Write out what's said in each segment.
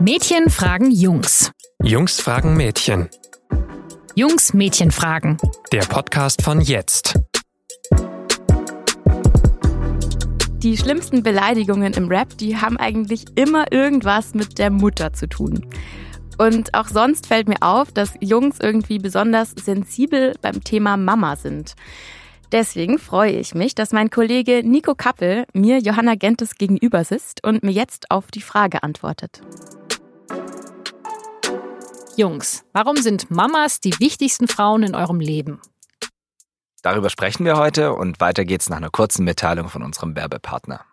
Mädchen fragen Jungs. Jungs fragen Mädchen. Jungs Mädchen fragen. Der Podcast von jetzt. Die schlimmsten Beleidigungen im Rap, die haben eigentlich immer irgendwas mit der Mutter zu tun. Und auch sonst fällt mir auf, dass Jungs irgendwie besonders sensibel beim Thema Mama sind. Deswegen freue ich mich, dass mein Kollege Nico Kappel mir Johanna Gentes gegenüber sitzt und mir jetzt auf die Frage antwortet. Jungs, warum sind Mamas die wichtigsten Frauen in eurem Leben? Darüber sprechen wir heute und weiter geht's nach einer kurzen Mitteilung von unserem Werbepartner.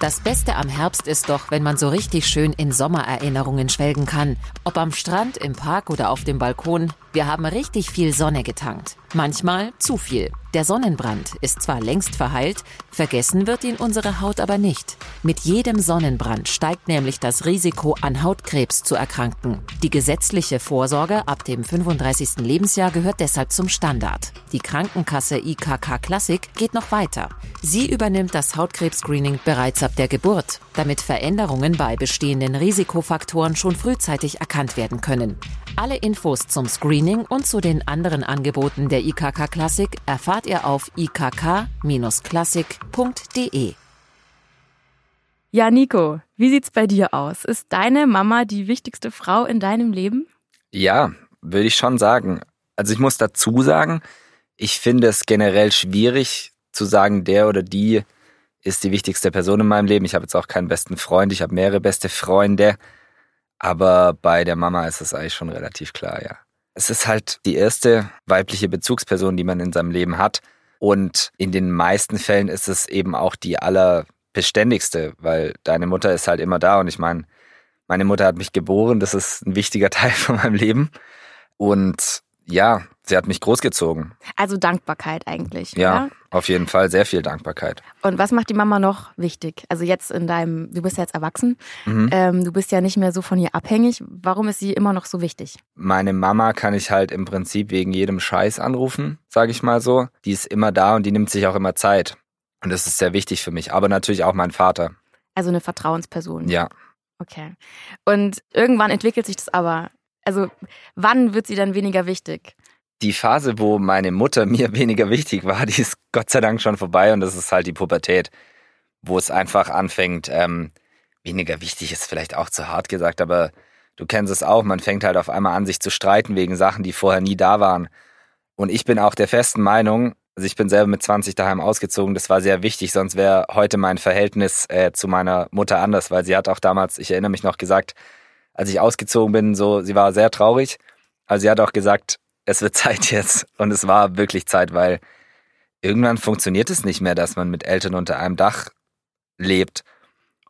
Das Beste am Herbst ist doch, wenn man so richtig schön in Sommererinnerungen schwelgen kann. Ob am Strand, im Park oder auf dem Balkon, wir haben richtig viel Sonne getankt. Manchmal zu viel. Der Sonnenbrand ist zwar längst verheilt, vergessen wird ihn unsere Haut aber nicht. Mit jedem Sonnenbrand steigt nämlich das Risiko, an Hautkrebs zu erkranken. Die gesetzliche Vorsorge ab dem 35. Lebensjahr gehört deshalb zum Standard. Die Krankenkasse IKK Classic geht noch weiter. Sie übernimmt das Hautkrebs-Screening bereits ab der Geburt, damit Veränderungen bei bestehenden Risikofaktoren schon frühzeitig erkannt werden können. Alle Infos zum Screening und zu den anderen Angeboten der IKK Classic erfahrt ihr auf ikk-classic.de. Ja, Nico, wie sieht's bei dir aus? Ist deine Mama die wichtigste Frau in deinem Leben? Ja, würde ich schon sagen. Also ich muss dazu sagen, ich finde es generell schwierig zu sagen, der oder die ist die wichtigste Person in meinem Leben. Ich habe jetzt auch keinen besten Freund, ich habe mehrere beste Freunde. Aber bei der Mama ist es eigentlich schon relativ klar, ja. Es ist halt die erste weibliche Bezugsperson, die man in seinem Leben hat. Und in den meisten Fällen ist es eben auch die allerbeständigste, weil deine Mutter ist halt immer da. Und ich meine, meine Mutter hat mich geboren, das ist ein wichtiger Teil von meinem Leben. Und ja, sie hat mich großgezogen. Also Dankbarkeit eigentlich. Ja, oder? auf jeden Fall sehr viel Dankbarkeit. Und was macht die Mama noch wichtig? Also jetzt in deinem, du bist ja jetzt erwachsen, Mhm. ähm, du bist ja nicht mehr so von ihr abhängig. Warum ist sie immer noch so wichtig? Meine Mama kann ich halt im Prinzip wegen jedem Scheiß anrufen, sage ich mal so. Die ist immer da und die nimmt sich auch immer Zeit. Und das ist sehr wichtig für mich. Aber natürlich auch mein Vater. Also eine Vertrauensperson. Ja. Okay. Und irgendwann entwickelt sich das aber. Also wann wird sie dann weniger wichtig? Die Phase, wo meine Mutter mir weniger wichtig war, die ist Gott sei Dank schon vorbei und das ist halt die Pubertät, wo es einfach anfängt, ähm, weniger wichtig ist vielleicht auch zu hart gesagt, aber du kennst es auch, man fängt halt auf einmal an, sich zu streiten wegen Sachen, die vorher nie da waren. Und ich bin auch der festen Meinung, also ich bin selber mit 20 daheim ausgezogen, das war sehr wichtig, sonst wäre heute mein Verhältnis äh, zu meiner Mutter anders, weil sie hat auch damals, ich erinnere mich noch gesagt, als ich ausgezogen bin, so, sie war sehr traurig, aber sie hat auch gesagt, es wird Zeit jetzt. Und es war wirklich Zeit, weil irgendwann funktioniert es nicht mehr, dass man mit Eltern unter einem Dach lebt.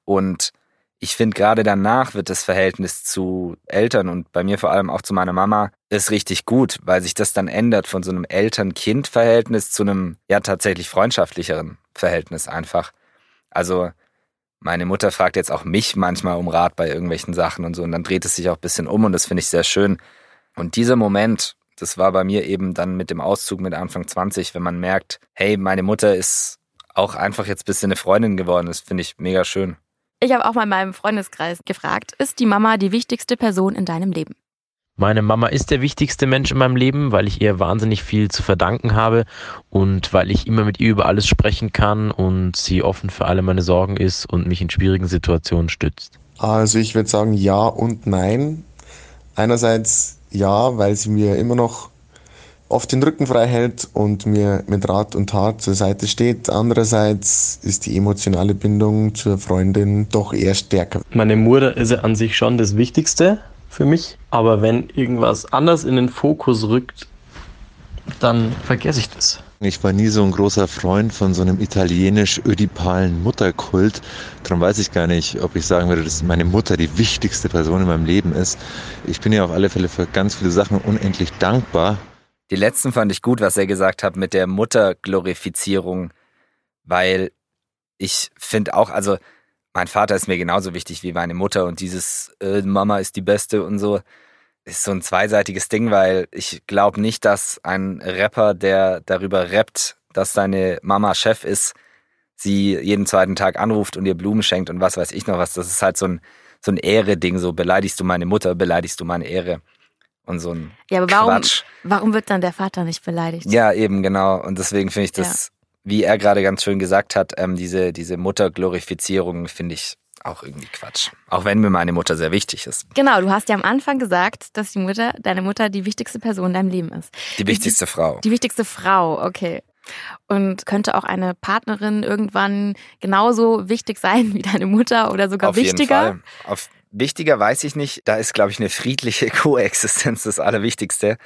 Und ich finde, gerade danach wird das Verhältnis zu Eltern und bei mir vor allem auch zu meiner Mama ist richtig gut, weil sich das dann ändert von so einem Eltern-Kind-Verhältnis zu einem ja tatsächlich freundschaftlicheren Verhältnis einfach. Also meine Mutter fragt jetzt auch mich manchmal um Rat bei irgendwelchen Sachen und so und dann dreht es sich auch ein bisschen um und das finde ich sehr schön. Und dieser Moment, das war bei mir eben dann mit dem Auszug mit Anfang 20, wenn man merkt, hey, meine Mutter ist auch einfach jetzt ein bisschen eine Freundin geworden, das finde ich mega schön. Ich habe auch mal in meinem Freundeskreis gefragt, ist die Mama die wichtigste Person in deinem Leben? Meine Mama ist der wichtigste Mensch in meinem Leben, weil ich ihr wahnsinnig viel zu verdanken habe und weil ich immer mit ihr über alles sprechen kann und sie offen für alle meine Sorgen ist und mich in schwierigen Situationen stützt. Also ich würde sagen ja und nein. Einerseits ja, weil sie mir immer noch oft den Rücken frei hält und mir mit Rat und Tat zur Seite steht. Andererseits ist die emotionale Bindung zur Freundin doch eher stärker. Meine Mutter ist ja an sich schon das Wichtigste für mich, aber wenn irgendwas anders in den Fokus rückt, dann vergesse ich das. Ich war nie so ein großer Freund von so einem italienisch-ödipalen Mutterkult. Darum weiß ich gar nicht, ob ich sagen würde, dass meine Mutter die wichtigste Person in meinem Leben ist. Ich bin ihr auf alle Fälle für ganz viele Sachen unendlich dankbar. Die letzten fand ich gut, was er gesagt hat mit der Mutterglorifizierung, weil ich finde auch, also mein Vater ist mir genauso wichtig wie meine Mutter und dieses äh, Mama ist die Beste und so ist so ein zweiseitiges Ding, weil ich glaube nicht, dass ein Rapper, der darüber rappt, dass seine Mama Chef ist, sie jeden zweiten Tag anruft und ihr Blumen schenkt und was weiß ich noch was. Das ist halt so ein, so ein Ehre-Ding. So beleidigst du meine Mutter, beleidigst du meine Ehre. Und so ein Ja, aber warum, Quatsch. warum wird dann der Vater nicht beleidigt? Ja, eben, genau. Und deswegen finde ich das, wie er gerade ganz schön gesagt hat, ähm, diese, diese Mutterglorifizierung finde ich auch irgendwie Quatsch. Auch wenn mir meine Mutter sehr wichtig ist. Genau, du hast ja am Anfang gesagt, dass die Mutter, deine Mutter die wichtigste Person in deinem Leben ist. Die wichtigste Frau. Die wichtigste Frau, okay. Und könnte auch eine Partnerin irgendwann genauso wichtig sein wie deine Mutter oder sogar Auf wichtiger? jeden Fall. Auf, wichtiger weiß ich nicht. Da ist, glaube ich, eine friedliche Koexistenz das Allerwichtigste.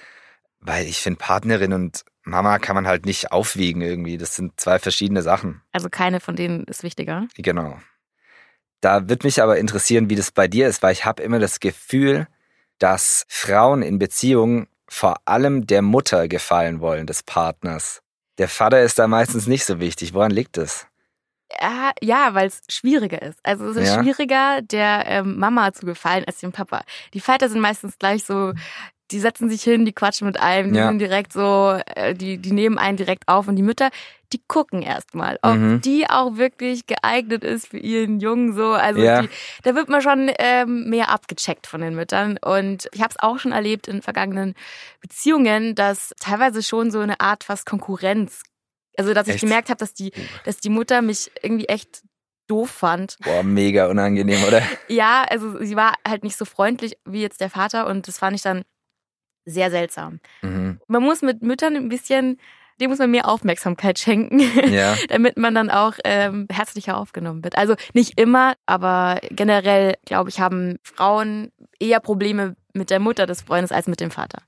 Weil ich finde, Partnerin und Mama kann man halt nicht aufwiegen irgendwie. Das sind zwei verschiedene Sachen. Also keine von denen ist wichtiger. Genau. Da wird mich aber interessieren, wie das bei dir ist, weil ich habe immer das Gefühl, dass Frauen in Beziehungen vor allem der Mutter gefallen wollen, des Partners. Der Vater ist da meistens nicht so wichtig. Woran liegt es? Ja, ja weil es schwieriger ist. Also es ist Ja. schwieriger, der ähm, Mama zu gefallen als dem Papa. Die Väter sind meistens gleich so, die setzen sich hin, die quatschen mit einem, die Ja. sind direkt so, äh, die, die nehmen einen direkt auf und die Mütter, die gucken erstmal, ob Mhm. die auch wirklich geeignet ist für ihren Jungen so. Also Ja. die, da wird man schon ähm, mehr abgecheckt von den Müttern. Und ich habe es auch schon erlebt in vergangenen Beziehungen, dass teilweise schon so eine Art fast Konkurrenz. Also dass ich Echt? gemerkt habe, dass die, dass die Mutter mich irgendwie echt doof fand. Boah, mega unangenehm, oder? Ja, also sie war halt nicht so freundlich wie jetzt der Vater und das fand ich dann sehr seltsam. Mhm. Man muss mit Müttern ein bisschen, dem muss man mehr Aufmerksamkeit schenken, Ja. damit man dann auch ähm, herzlicher aufgenommen wird. Also nicht immer, aber generell, glaube ich, haben Frauen eher Probleme mit der Mutter des Freundes als mit dem Vater.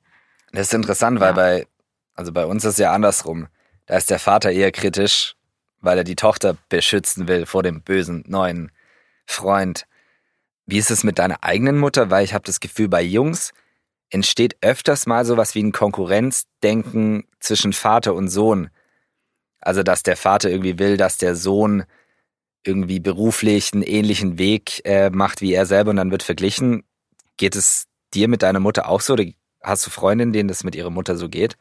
Das ist interessant, weil Ja. bei, also bei uns ist es ja andersrum. Da ist der Vater eher kritisch, weil er die Tochter beschützen will vor dem bösen neuen Freund. Wie ist es mit deiner eigenen Mutter? Weil ich habe das Gefühl, bei Jungs entsteht öfters mal sowas wie ein Konkurrenzdenken zwischen Vater und Sohn. Also, dass der Vater irgendwie will, dass der Sohn irgendwie beruflich einen ähnlichen Weg äh, macht wie er selber und dann wird verglichen. Geht es dir mit deiner Mutter auch so? Oder hast du Freundinnen, denen das mit ihrer Mutter so geht?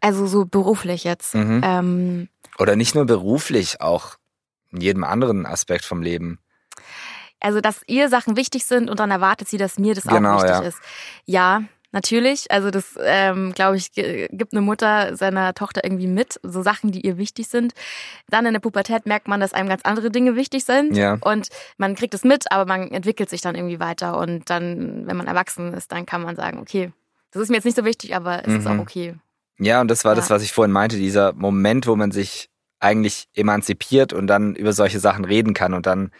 Also so beruflich jetzt. Mhm. Ähm, Oder nicht nur beruflich, auch in jedem anderen Aspekt vom Leben. Also, dass ihr Sachen wichtig sind und dann erwartet sie, dass mir das Genau, auch wichtig ja. ist. Ja, natürlich. Also das, ähm, glaube ich, gibt eine Mutter seiner Tochter irgendwie mit, so Sachen, die ihr wichtig sind. Dann in der Pubertät merkt man, dass einem ganz andere Dinge wichtig sind. Ja. Und man kriegt es mit, aber man entwickelt sich dann irgendwie weiter. Und dann, wenn man erwachsen ist, dann kann man sagen, okay, das ist mir jetzt nicht so wichtig, aber es ist Mhm. auch okay. Ja, und das war das, Ja. was ich vorhin meinte, dieser Moment, wo man sich eigentlich emanzipiert und dann über solche Sachen reden kann. Und dann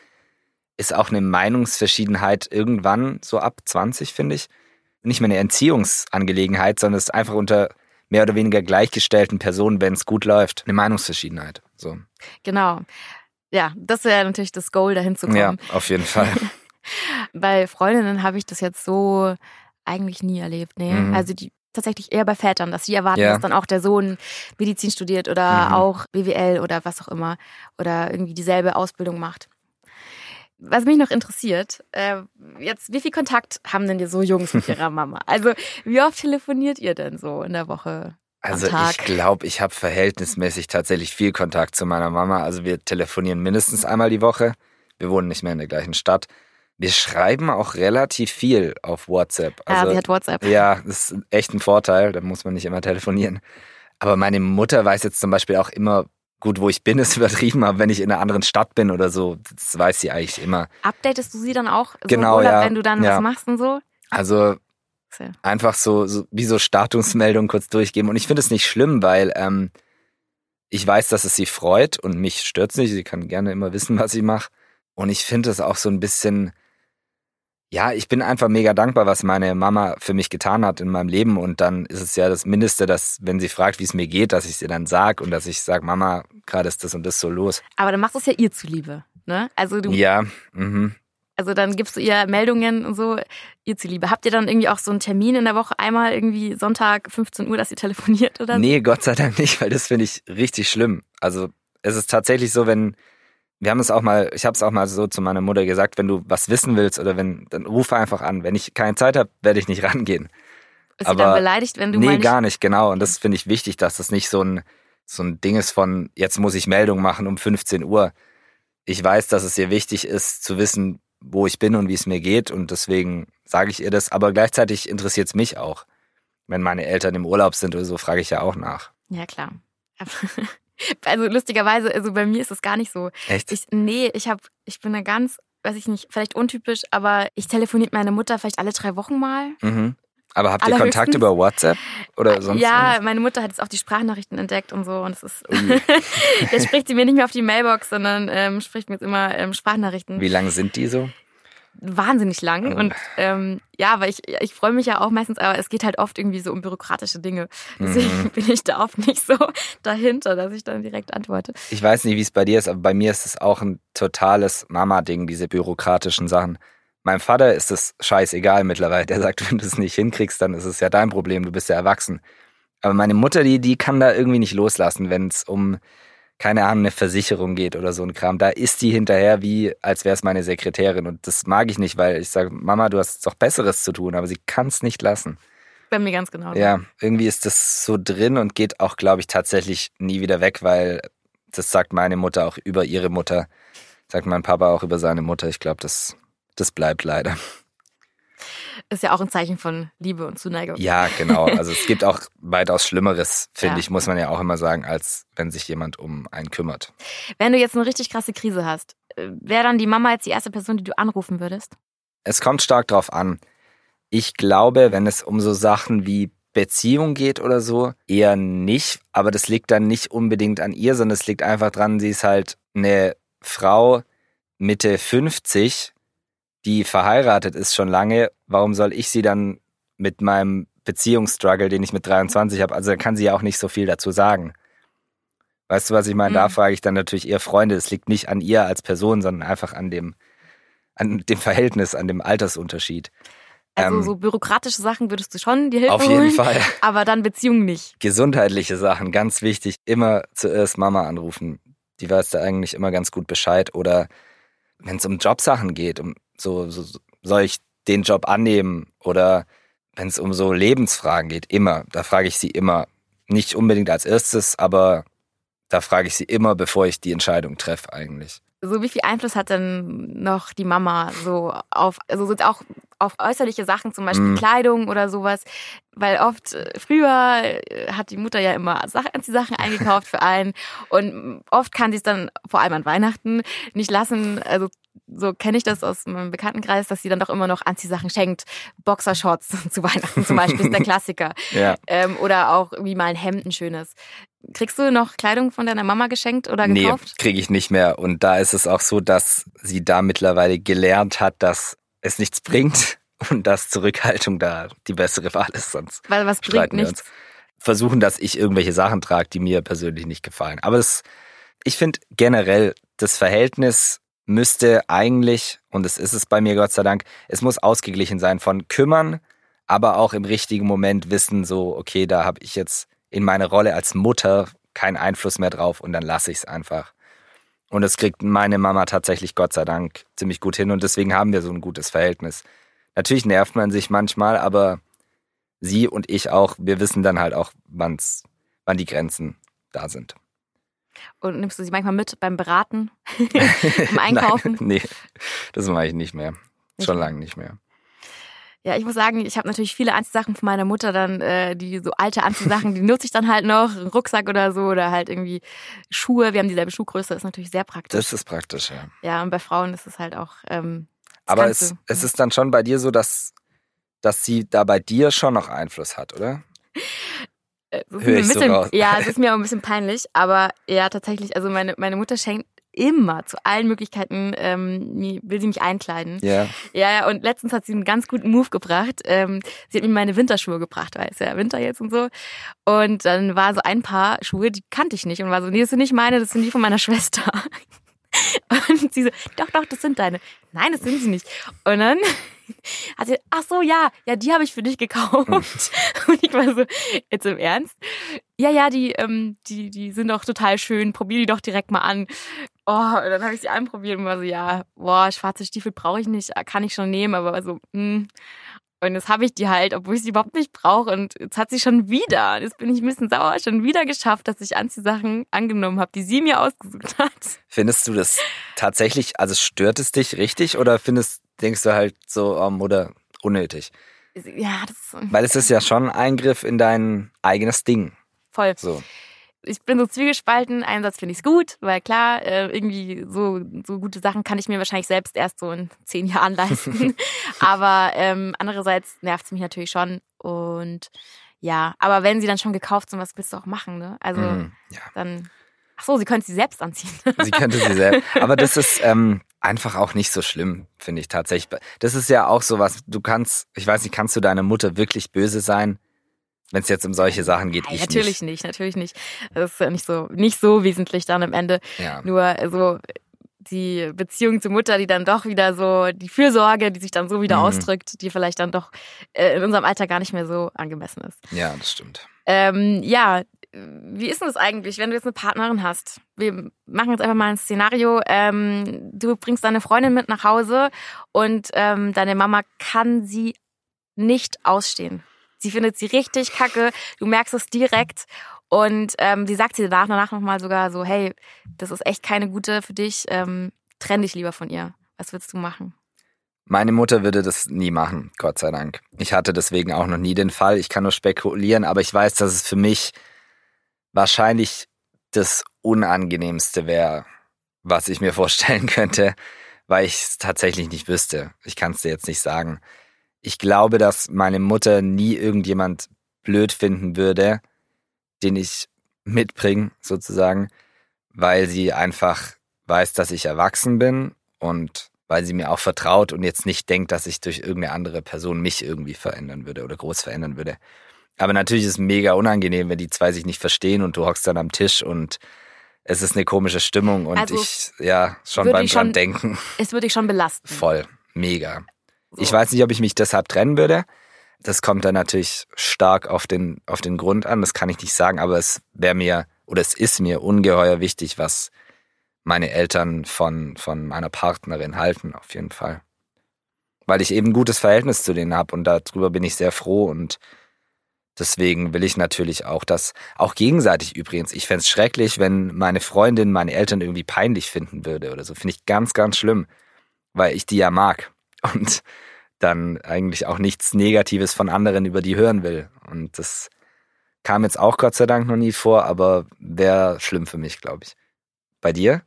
ist auch eine Meinungsverschiedenheit irgendwann so ab 20, finde ich, nicht mehr eine Entziehungsangelegenheit, sondern es ist einfach unter mehr oder weniger gleichgestellten Personen, wenn es gut läuft, eine Meinungsverschiedenheit. So. Genau. Ja, das wäre natürlich das Goal, dahin zu kommen. Ja, auf jeden Fall. Bei Freundinnen habe ich das jetzt so eigentlich nie erlebt. Nee. Mhm. Also die tatsächlich eher bei Vätern, dass sie erwarten, Ja. dass dann auch der Sohn Medizin studiert oder Mhm. auch BWL oder was auch immer oder irgendwie dieselbe Ausbildung macht. Was mich noch interessiert, äh, jetzt, wie viel Kontakt haben denn die so Jungs mit ihrer Mama? Also, wie oft telefoniert ihr denn so in der Woche? Also ich glaube, ich habe verhältnismäßig tatsächlich viel Kontakt zu meiner Mama. Also wir telefonieren mindestens einmal die Woche. Wir wohnen nicht mehr in der gleichen Stadt. Wir schreiben auch relativ viel auf WhatsApp. Ah, Also, sie hat WhatsApp. ja, das ist echt ein Vorteil. Da muss man nicht immer telefonieren. Aber meine Mutter weiß jetzt zum Beispiel auch immer, gut, wo ich bin, ist übertrieben, aber wenn ich in einer anderen Stadt bin oder so, das weiß sie eigentlich immer. Updatest du sie dann auch so Genau, Urlaub, ja. wenn du dann Ja. was machst und so? Also einfach so, so wie so Statusmeldungen kurz durchgeben. Und ich finde es nicht schlimm, weil ähm, ich weiß, dass es sie freut und mich stört's nicht. Sie kann gerne immer wissen, was ich mache. Und ich finde es auch so ein bisschen, ja, ich bin einfach mega dankbar, was meine Mama für mich getan hat in meinem Leben. Und dann ist es ja das Mindeste, dass, wenn sie fragt, wie es mir geht, dass ich sie dann sag und dass ich sage, Mama, gerade ist das und das so los. Aber dann machst du es ja ihr zuliebe. Ne? Also du Ja, mhm. Also dann gibst du ihr Meldungen und so, ihr zuliebe. Habt ihr dann irgendwie auch so einen Termin in der Woche, einmal irgendwie Sonntag 15 Uhr, dass ihr telefoniert oder? Nee, Gott sei Dank nicht, weil das finde ich richtig schlimm. Also es ist tatsächlich so, wenn wir haben es auch mal, ich habe es auch mal so zu meiner Mutter gesagt, wenn du was wissen willst oder wenn, dann ruf einfach an. Wenn ich keine Zeit habe, werde ich nicht rangehen. Ist sie dann aber- beleidigt, wenn du nee, mal nicht... gar nicht, genau. Und das finde ich wichtig, dass das nicht so ein so ein Ding ist von, jetzt muss ich Meldung machen um 15 Uhr. Ich weiß, dass es ihr wichtig ist, zu wissen, wo ich bin und wie es mir geht und deswegen sage ich ihr das, aber gleichzeitig interessiert es mich auch. Wenn meine Eltern im Urlaub sind oder so, frage ich ja auch nach. Ja, klar. Also lustigerweise, also bei mir ist es gar nicht so. Echt? Ich, nee, ich habe, ich bin da ganz, weiß ich nicht, vielleicht untypisch, aber ich telefoniere mit meiner Mutter vielleicht alle drei Wochen mal. Mhm. Aber habt ihr Kontakt über WhatsApp oder sonst? ja, irgendwas? meine Mutter hat jetzt auch die Sprachnachrichten entdeckt und so und es ist, jetzt spricht sie mir nicht mehr auf die Mailbox, sondern ähm, spricht mir jetzt immer ähm, Sprachnachrichten. Wie lang sind die so? Wahnsinnig lang Oh. und ähm, ja, weil ich ich freue mich ja auch meistens, aber es geht halt oft irgendwie so um bürokratische Dinge. Deswegen Mhm. bin ich da oft nicht so dahinter, dass ich dann direkt antworte. Ich weiß nicht, wie es bei dir ist, aber bei mir ist es auch ein totales Mama-Ding, diese bürokratischen Sachen. Meinem Vater ist es scheißegal mittlerweile. Der sagt, wenn du es nicht hinkriegst, dann ist es ja dein Problem, du bist ja erwachsen. Aber meine Mutter, die, die kann da irgendwie nicht loslassen, wenn es um, keine Ahnung, eine Versicherung geht oder so ein Kram. Da ist die hinterher wie, als wäre es meine Sekretärin. Und das mag ich nicht, weil ich sage, Mama, du hast doch Besseres zu tun, aber sie kann es nicht lassen. Bei mir ganz genau. Ja, irgendwie ist das so drin und geht auch, glaube ich, tatsächlich nie wieder weg, weil das sagt meine Mutter auch über ihre Mutter, sagt mein Papa auch über seine Mutter. Ich glaube, das, das bleibt leider. Ist ja auch ein Zeichen von Liebe und Zuneigung. Ja, genau. Also es gibt auch weitaus Schlimmeres, finde Ja. ich, muss man ja auch immer sagen, als wenn sich jemand um einen kümmert. Wenn du jetzt eine richtig krasse Krise hast, äh, wäre dann die Mama jetzt die erste Person, die du anrufen würdest? Es kommt stark drauf an. Ich glaube, wenn es um so Sachen wie Beziehung geht oder so, eher nicht. Aber das liegt dann nicht unbedingt an ihr, sondern es liegt einfach dran, sie ist halt eine Frau Mitte 50, die verheiratet ist schon lange. Warum soll ich sie dann mit meinem Beziehungsstruggle, den ich mit 23 habe, also da kann sie ja auch nicht so viel dazu sagen. Weißt du, was ich meine? Da Mhm. frage ich dann natürlich eher Freunde. Es liegt nicht an ihr als Person, sondern einfach an dem, an dem Verhältnis, an dem Altersunterschied. Also Ähm, so bürokratische Sachen würdest du schon die Hilfe Auf jeden holen, Fall. aber dann Beziehung nicht. Gesundheitliche Sachen, ganz wichtig. Immer zuerst Mama anrufen. Die weiß da eigentlich immer ganz gut Bescheid. Oder wenn es um Jobsachen geht, um so, so so- soll ich den Job annehmen? Oder wenn es um so Lebensfragen geht, immer. Da frage ich sie immer. Nicht unbedingt als erstes, aber da frage ich sie immer, bevor ich die Entscheidung treffe eigentlich. So wie viel Einfluss hat denn noch die Mama so auf, also so auch auf äußerliche Sachen, zum Beispiel Mm. Kleidung oder sowas? Weil oft äh, früher äh, hat die Mutter ja immer Sach- Anziehsachen eingekauft für einen und oft kann sie es dann vor allem an Weihnachten nicht lassen. Also so kenne ich das aus meinem Bekanntenkreis, dass sie dann doch immer noch Anziehsachen schenkt. Boxershorts zu Weihnachten zum Beispiel ist der Klassiker. Ja. Ähm, oder auch irgendwie mal ein Hemd, ein schönes. Kriegst du noch Kleidung von deiner Mama geschenkt oder Nee, gekauft? kriege ich nicht mehr. Und da ist es auch so, dass sie da mittlerweile gelernt hat, dass es nichts bringt und dass Zurückhaltung da die bessere Wahl ist. Sonst Weil was bringt nichts. uns. Versuchen, dass ich irgendwelche Sachen trage, die mir persönlich nicht gefallen. Aber das, ich finde generell, das Verhältnis müsste eigentlich, und es ist es bei mir Gott sei Dank, es muss ausgeglichen sein von kümmern, aber auch im richtigen Moment wissen, so, okay, da habe ich jetzt in meiner Rolle als Mutter keinen Einfluss mehr drauf und dann lasse ich es einfach. Und das kriegt meine Mama tatsächlich Gott sei Dank ziemlich gut hin und deswegen haben wir so ein gutes Verhältnis. Natürlich nervt man sich manchmal, aber sie und ich auch, wir wissen dann halt auch, wann's, wann die Grenzen da sind. Und nimmst du sie manchmal mit beim Beraten, im Einkaufen? Nein, nee, das mache ich nicht mehr. Nicht Schon lange nicht mehr. Ja, ich muss sagen, ich habe natürlich viele Anziehsachen von meiner Mutter dann, äh, die so alte Anziehsachen, die nutze ich dann halt noch, einen Rucksack oder so oder halt irgendwie Schuhe. Wir haben dieselbe Schuhgröße, ist natürlich sehr praktisch. Das ist praktisch, ja. ja, und bei Frauen ist es halt auch. Ähm, Aber es, du- es ist dann schon bei dir so, dass, dass sie da bei dir schon noch Einfluss hat, oder? Äh, es ist Hör mir ich so bisschen, raus. Ja, es ist mir auch ein bisschen peinlich, aber ja, tatsächlich, also meine, meine Mutter schenkt immer zu allen Möglichkeiten, ähm, will sie mich einkleiden. Ja. Ja, ja, und letztens hat sie einen ganz guten Move gebracht. Ähm, sie hat mir meine Winterschuhe gebracht, weil es ja Winter jetzt und so. Und dann war so ein paar Schuhe, die kannte ich nicht und war so, nee, das sind nicht meine, das sind die von meiner Schwester. Und sie so, doch, doch, das sind deine. Nein, das sind sie nicht. Und dann hat sie, ach so, ja, ja, die habe ich für dich gekauft. Und ich war so, jetzt im Ernst? Ja, ja, die, ähm, die, die sind doch total schön. Probier die doch direkt mal an. Oh, und dann habe ich sie anprobiert und war so, ja, boah, schwarze Stiefel brauche ich nicht, kann ich schon nehmen, aber so, hm. Und jetzt habe ich die halt, obwohl ich sie überhaupt nicht brauche. Und jetzt hat sie schon wieder, jetzt bin ich ein bisschen sauer, schon wieder geschafft, dass ich Anziehsachen angenommen habe, die sie mir ausgesucht hat. Findest du das tatsächlich, also stört es dich richtig oder findest, denkst du halt so, um, oder unnötig? Ja, das ist Weil es ist ja schon ein Eingriff in dein eigenes Ding. voll. So. Ich bin so zwiegespalten. Einerseits finde ich es gut, weil klar, äh, irgendwie so, so gute Sachen kann ich mir wahrscheinlich selbst erst so in zehn Jahren leisten. aber ähm, andererseits nervt es mich natürlich schon. Und ja, aber wenn sie dann schon gekauft sind, was willst du auch machen, ne? Also Mhm, ja. dann. Ach so, sie können sie selbst anziehen. Sie könnte sie selbst. Aber das ist ähm, einfach auch nicht so schlimm, finde ich tatsächlich. Das ist ja auch sowas, du kannst, ich weiß nicht, kannst du deiner Mutter wirklich böse sein, wenn es jetzt um solche Sachen geht? Nein, ich natürlich nicht. natürlich nicht. Das ist ja nicht so, nicht so wesentlich dann am Ende. Ja. Nur so die Beziehung zur Mutter, die dann doch wieder so, die Fürsorge, die sich dann so wieder Mhm. ausdrückt, die vielleicht dann doch äh, in unserem Alter gar nicht mehr so angemessen ist. Ja, das stimmt. Ähm, ja, wie ist denn das eigentlich, wenn du jetzt eine Partnerin hast? Wir machen jetzt einfach mal ein Szenario. Ähm, du bringst deine Freundin mit nach Hause und ähm, deine Mama kann sie nicht ausstehen. Sie findet sie richtig kacke. Du merkst es direkt. Und ähm, die sagt sie danach, danach nochmal sogar so, hey, das ist echt keine gute für dich. Ähm, trenn dich lieber von ihr. Was würdest du machen? Meine Mutter würde das nie machen, Gott sei Dank. Ich hatte deswegen auch noch nie den Fall. Ich kann nur spekulieren, aber ich weiß, dass es für mich wahrscheinlich das Unangenehmste wäre, was ich mir vorstellen könnte, weil ich es tatsächlich nicht wüsste. Ich kann es dir jetzt nicht sagen. Ich glaube, dass meine Mutter nie irgendjemand blöd finden würde, den ich mitbringe, sozusagen, weil sie einfach weiß, dass ich erwachsen bin und weil sie mir auch vertraut und jetzt nicht denkt, dass ich durch irgendeine andere Person mich irgendwie verändern würde oder groß verändern würde. Aber natürlich ist es mega unangenehm, wenn die zwei sich nicht verstehen und du hockst dann am Tisch und es ist eine komische Stimmung und Also, ich, ja, schon beim ich dran schon- denken. Es würde dich schon belasten. Voll. Mega. Ich weiß nicht, ob ich mich deshalb trennen würde. Das kommt dann natürlich stark auf den, auf den Grund an. Das kann ich nicht sagen, aber es wäre mir oder es ist mir ungeheuer wichtig, was meine Eltern von, von meiner Partnerin halten, auf jeden Fall. Weil ich eben ein gutes Verhältnis zu denen habe und darüber bin ich sehr froh und deswegen will ich natürlich auch das, auch gegenseitig übrigens. Ich fänd's schrecklich, wenn meine Freundin meine Eltern irgendwie peinlich finden würde oder so. Finde ich ganz, ganz schlimm, weil ich die ja mag und dann eigentlich auch nichts Negatives von anderen über die hören will. Und das kam jetzt auch Gott sei Dank noch nie vor, aber wäre schlimm für mich, glaube ich. Bei dir?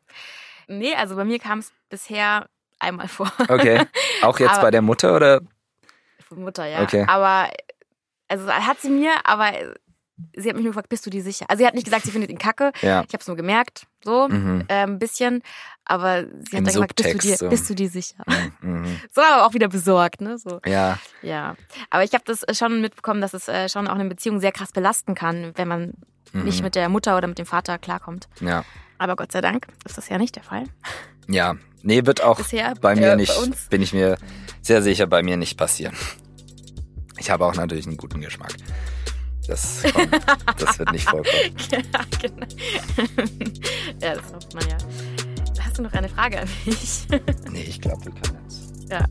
Nee, also bei mir kam es bisher einmal vor. Okay. Auch jetzt Aber- bei der Mutter oder? Mutter, ja. Okay. Aber, also hat sie mir, aber sie hat mich nur gefragt, bist du dir sicher? Also sie hat nicht gesagt, sie findet ihn kacke. Ja. Ich habe es nur gemerkt, so Mhm. äh, ein bisschen. Aber sie Im hat dann gesagt, bist du, dir, bist du dir sicher? Mhm. So, aber auch wieder besorgt, ne? So. Ja. Ja. Aber ich habe das schon mitbekommen, dass es äh, schon auch eine Beziehung sehr krass belasten kann, wenn man Mhm. nicht mit der Mutter oder mit dem Vater klarkommt. Ja. Aber Gott sei Dank ist das ja nicht der Fall. Ja. Nee, wird auch Bisher, bei mir äh, bei nicht, uns. bin ich mir sehr sicher, bei mir nicht passieren. Ich habe auch natürlich einen guten Geschmack. Das, kommt, das wird nicht vorkommen. ja, genau. ja, das hofft man ja. Hast du noch eine Frage an mich? Nee, ich glaube, wir können jetzt. ja.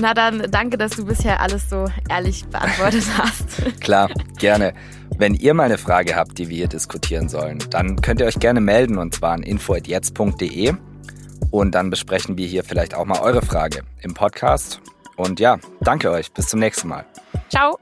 Na dann, danke, dass du bisher alles so ehrlich beantwortet hast. Klar, gerne. Wenn ihr mal eine Frage habt, die wir hier diskutieren sollen, dann könnt ihr euch gerne melden und zwar an info.jetzt.de und dann besprechen wir hier vielleicht auch mal eure Frage im Podcast. Und ja, danke euch. Bis zum nächsten Mal. Ciao.